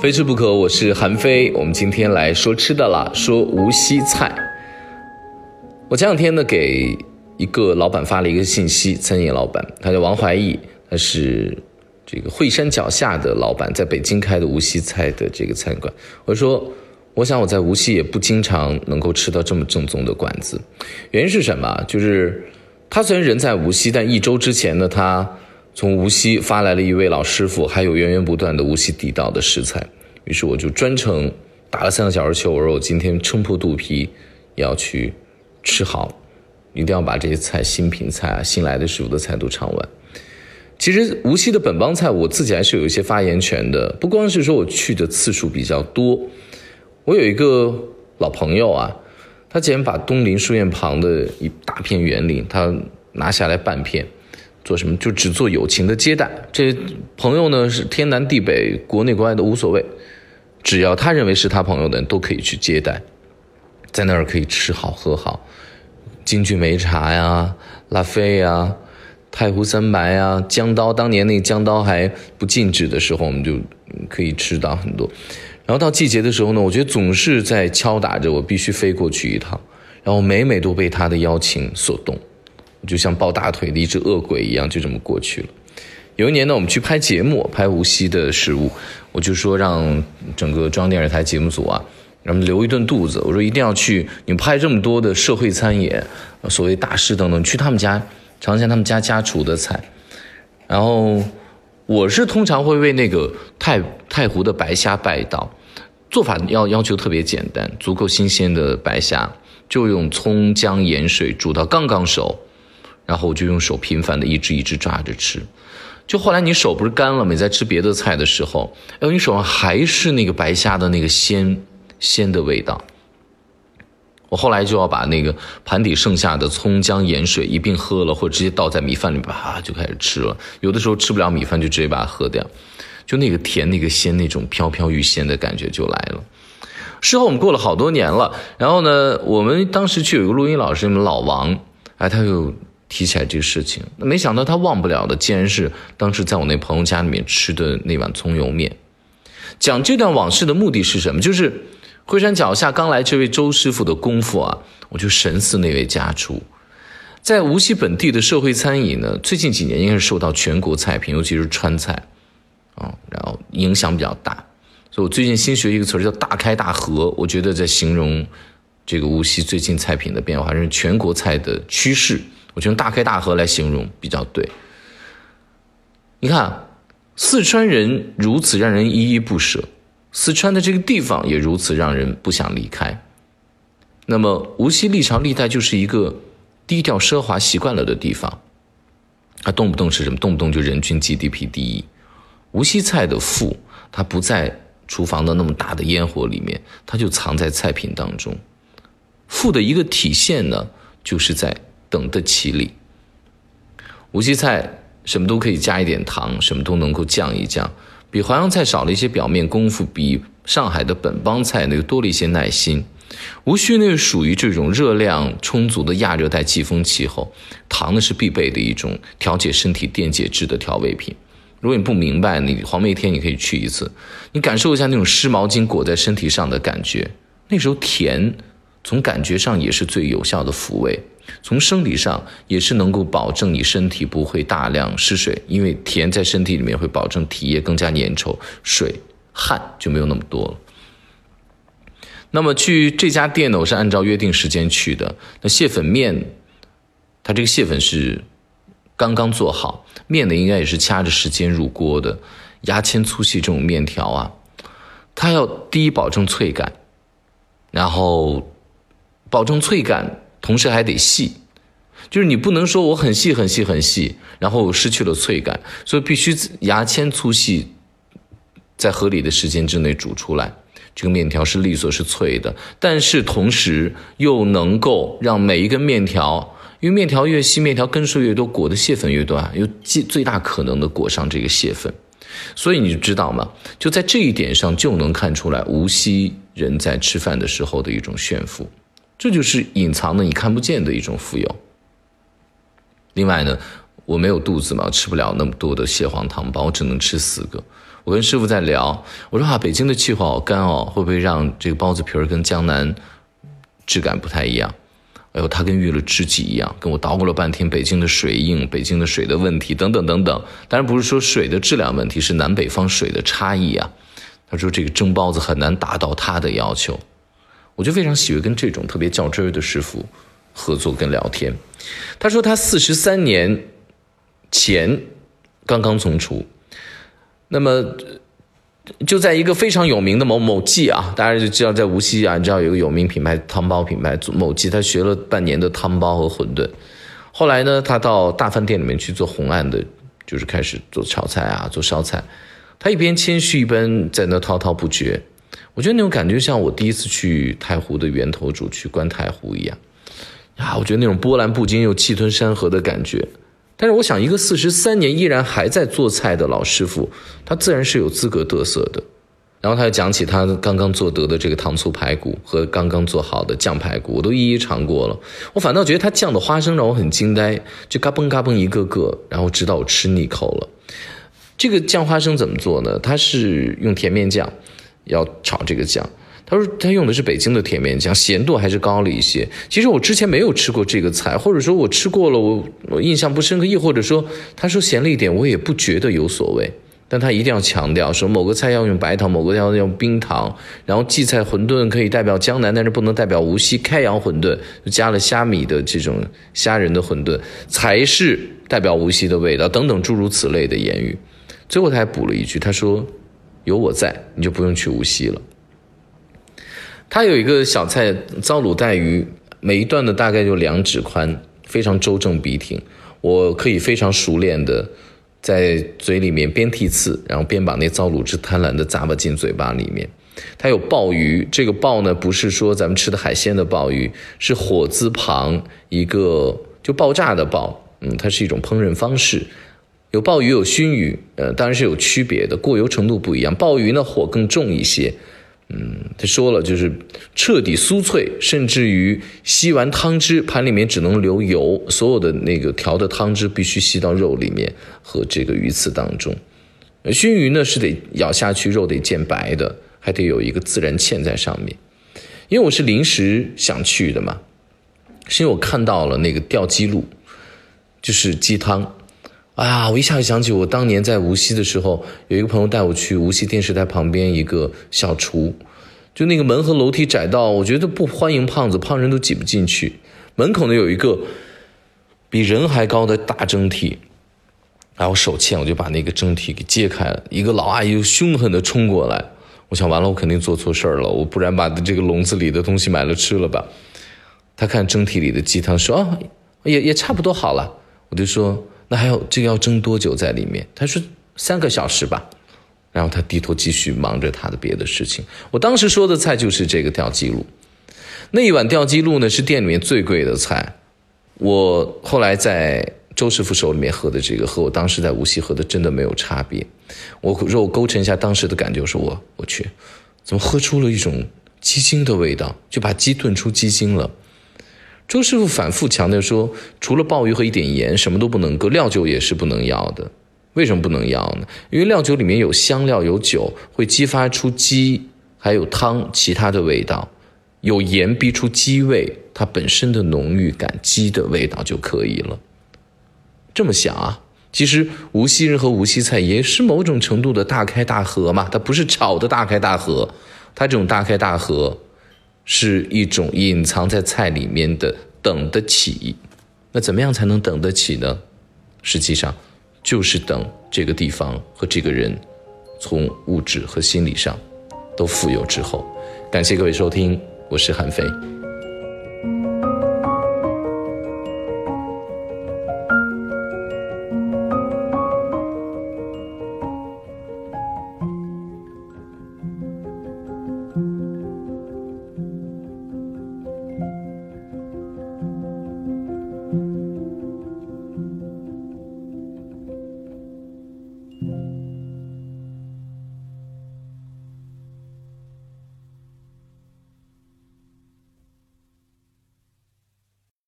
非吃不可，我是韩非。我们今天来说吃的了，说无锡菜。我前两天呢，给一个老板发了一个信息，餐饮老板，他叫王怀义，他是这个惠山脚下的老板，在北京开的无锡菜的这个餐馆。我说，我想我在无锡也不经常能够吃到这么正宗的馆子，原因是什么？就是他虽然人在无锡，但一周之前呢，他。从无锡发来了一位老师傅，还有源源不断的无锡地道的食材，于是我就专程打了三个小时球，我说我今天撑破肚皮要去吃好，一定要把这些菜新品菜啊、新来的师傅的菜都尝完。其实无锡的本帮菜，我自己还是有一些发言权的，不光是说我去的次数比较多，我有一个老朋友啊，他竟然把东林书院旁的一大片园林，他拿下来半片。做什么就只做友情的接待，这朋友呢是天南地北，国内国外都无所谓，只要他认为是他朋友的人都可以去接待，在那儿可以吃好喝好，金骏梅茶呀、拉菲呀、太湖三白呀、江刀，当年那江刀还不禁止的时候，我们就可以吃到很多。然后到季节的时候呢，我觉得总是在敲打着我必须飞过去一趟，然后每每都被他的邀请所动。就像抱大腿的一只恶鬼一样，就这么过去了。有一年呢，我们去拍节目，拍无锡的食物，我就说让整个中央电视台节目组啊，让他们留一顿肚子。我说一定要去，你们拍这么多的社会餐饮，所谓大师等等，去他们家尝一下他们家家厨的菜。然后我是通常会为那个太太湖的白虾拜一道，做法要要求特别简单，足够新鲜的白虾，就用葱姜盐水煮到刚刚熟。然后我就用手频繁的一只一只抓着吃，就后来你手不是干了吗？你在吃别的菜的时候，哎，你手上还是那个白虾的那个鲜鲜的味道。我后来就要把那个盘底剩下的葱姜盐水一并喝了，或者直接倒在米饭里边，就开始吃了。有的时候吃不了米饭，就直接把它喝掉，就那个甜、那个鲜、那种飘飘欲仙的感觉就来了。事后我们过了好多年了，然后呢，我们当时去有一个录音老师，老王，哎，他又。提起来这个事情，那没想到他忘不了的，竟然是当时在我那朋友家里面吃的那碗葱油面。讲这段往事的目的是什么？就是惠山脚下刚来这位周师傅的功夫啊，我就神似那位家厨。在无锡本地的社会餐饮呢，最近几年应该是受到全国菜品，尤其是川菜，啊，然后影响比较大。所以我最近新学一个词叫“大开大合”，我觉得在形容这个无锡最近菜品的变化，是全国菜的趋势。我就用“大开大合”来形容比较对。你看，四川人如此让人依依不舍，四川的这个地方也如此让人不想离开。那么，无锡历朝历代就是一个低调奢华习惯了的地方，它动不动是什么？动不动就人均 GDP 第一。无锡菜的富，它不在厨房的那么大的烟火里面，它就藏在菜品当中。富的一个体现呢，就是在。等得起里。无锡菜什么都可以加一点糖，什么都能够降一降，比淮扬菜少了一些表面功夫，比上海的本帮菜呢又多了一些耐心。无锡那属于这种热量充足的亚热带季风气候，糖呢是必备的一种调节身体电解质的调味品。如果你不明白，你黄梅天你可以去一次，你感受一下那种湿毛巾裹在身体上的感觉。那时候甜，从感觉上也是最有效的抚慰。从生理上也是能够保证你身体不会大量失水，因为甜在身体里面会保证体液更加粘稠，水汗就没有那么多了。那么去这家店呢，我是按照约定时间去的。那蟹粉面，它这个蟹粉是刚刚做好，面呢应该也是掐着时间入锅的，牙签粗细这种面条啊，它要第一保证脆感，然后保证脆感。同时还得细，就是你不能说我很细很细很细，然后失去了脆感，所以必须牙签粗细，在合理的时间之内煮出来，这个面条是利索是脆的，但是同时又能够让每一根面条，因为面条越细，面条根数越多，裹的蟹粉越多啊，有最最大可能的裹上这个蟹粉，所以你就知道嘛，就在这一点上就能看出来无锡人在吃饭的时候的一种炫富。这就是隐藏的你看不见的一种富有。另外呢，我没有肚子嘛，吃不了那么多的蟹黄汤包，我只能吃四个。我跟师傅在聊，我说啊，北京的气候好干哦，会不会让这个包子皮儿跟江南质感不太一样？哎呦，他跟遇了知己一样，跟我捣鼓了半天北京的水印、北京的水的问题等等等等。当然不是说水的质量问题，是南北方水的差异啊。他说这个蒸包子很难达到他的要求，我就非常喜欢跟这种特别较真儿的师傅合作跟聊天。他说他四十三年前刚刚从厨。那么，就在一个非常有名的某某记啊，大家就知道在无锡啊，你知道有个有名品牌汤包品牌某记，他学了半年的汤包和馄饨，后来呢，他到大饭店里面去做红案的，就是开始做炒菜啊，做烧菜，他一边谦虚一边在那滔滔不绝，我觉得那种感觉像我第一次去太湖的源头主去观太湖一样，啊，我觉得那种波澜不惊又气吞山河的感觉。但是我想，一个四十三年依然还在做菜的老师傅，他自然是有资格得瑟的。然后他又讲起他刚刚做得的这个糖醋排骨和刚刚做好的酱排骨，我都一一尝过了。我反倒觉得他酱的花生让我很惊呆，就嘎嘣嘎嘣一个个，然后直到我吃腻口了。这个酱花生怎么做呢？他是用甜面酱，要炒这个酱。他说他用的是北京的甜面酱，咸度还是高了一些。其实我之前没有吃过这个菜，或者说我吃过了，我我印象不深刻。亦或者说他说咸了一点，我也不觉得有所谓。但他一定要强调说某个菜要用白糖，某个要用冰糖。然后荠菜馄饨可以代表江南，但是不能代表无锡。开阳馄饨加了虾米的这种虾仁的馄饨才是代表无锡的味道，等等诸如此类的言语。最后他还补了一句，他说有我在，你就不用去无锡了。它有一个小菜糟卤带鱼，每一段的大概就两指宽，非常周正笔挺。我可以非常熟练的在嘴里面边剔刺，然后边把那糟卤汁贪婪的咂巴进嘴巴里面。它有鲍鱼，这个鲍呢不是说咱们吃的海鲜的鲍鱼，是火字旁一个就爆炸的爆，嗯，它是一种烹饪方式。有鲍鱼有熏鱼，呃，当然是有区别的，过油程度不一样。鲍鱼呢火更重一些。嗯，他说了，就是彻底酥脆，甚至于吸完汤汁，盘里面只能留油，所有的那个调的汤汁必须吸到肉里面和这个鱼刺当中。熏鱼呢是得咬下去，肉得见白的，还得有一个自然芡在上面。因为我是临时想去的嘛，是因为我看到了那个吊鸡录，就是鸡汤。啊！我一下就想起我当年在无锡的时候，有一个朋友带我去无锡电视台旁边一个小厨，就那个门和楼梯窄到我觉得不欢迎胖子，胖人都挤不进去。门口呢有一个比人还高的大蒸屉，然后手欠我就把那个蒸屉给揭开了，一个老阿姨凶狠的冲过来，我想完了我肯定做错事了，我不然把这个笼子里的东西买了吃了吧。他看蒸屉里的鸡汤说啊，也也差不多好了，我就说。那还有这个要蒸多久在里面？他说三个小时吧，然后他低头继续忙着他的别的事情。我当时说的菜就是这个吊鸡鹿，那一碗吊鸡鹿呢是店里面最贵的菜。我后来在周师傅手里面喝的这个和我当时在无锡喝的真的没有差别。我若我勾陈一下当时的感觉，说我我去，怎么喝出了一种鸡精的味道，就把鸡炖出鸡精了。周师傅反复强调说，除了鲍鱼和一点盐，什么都不能搁，料酒也是不能要的。为什么不能要呢？因为料酒里面有香料、有酒，会激发出鸡还有汤其他的味道。有盐逼出鸡味，它本身的浓郁感，鸡的味道就可以了。这么想啊，其实无锡人和无锡菜也是某种程度的大开大合嘛。它不是炒的大开大合，它这种大开大合。是一种隐藏在菜里面的等得起，那怎么样才能等得起呢？实际上，就是等这个地方和这个人，从物质和心理上都富有之后。感谢各位收听，我是韩飞。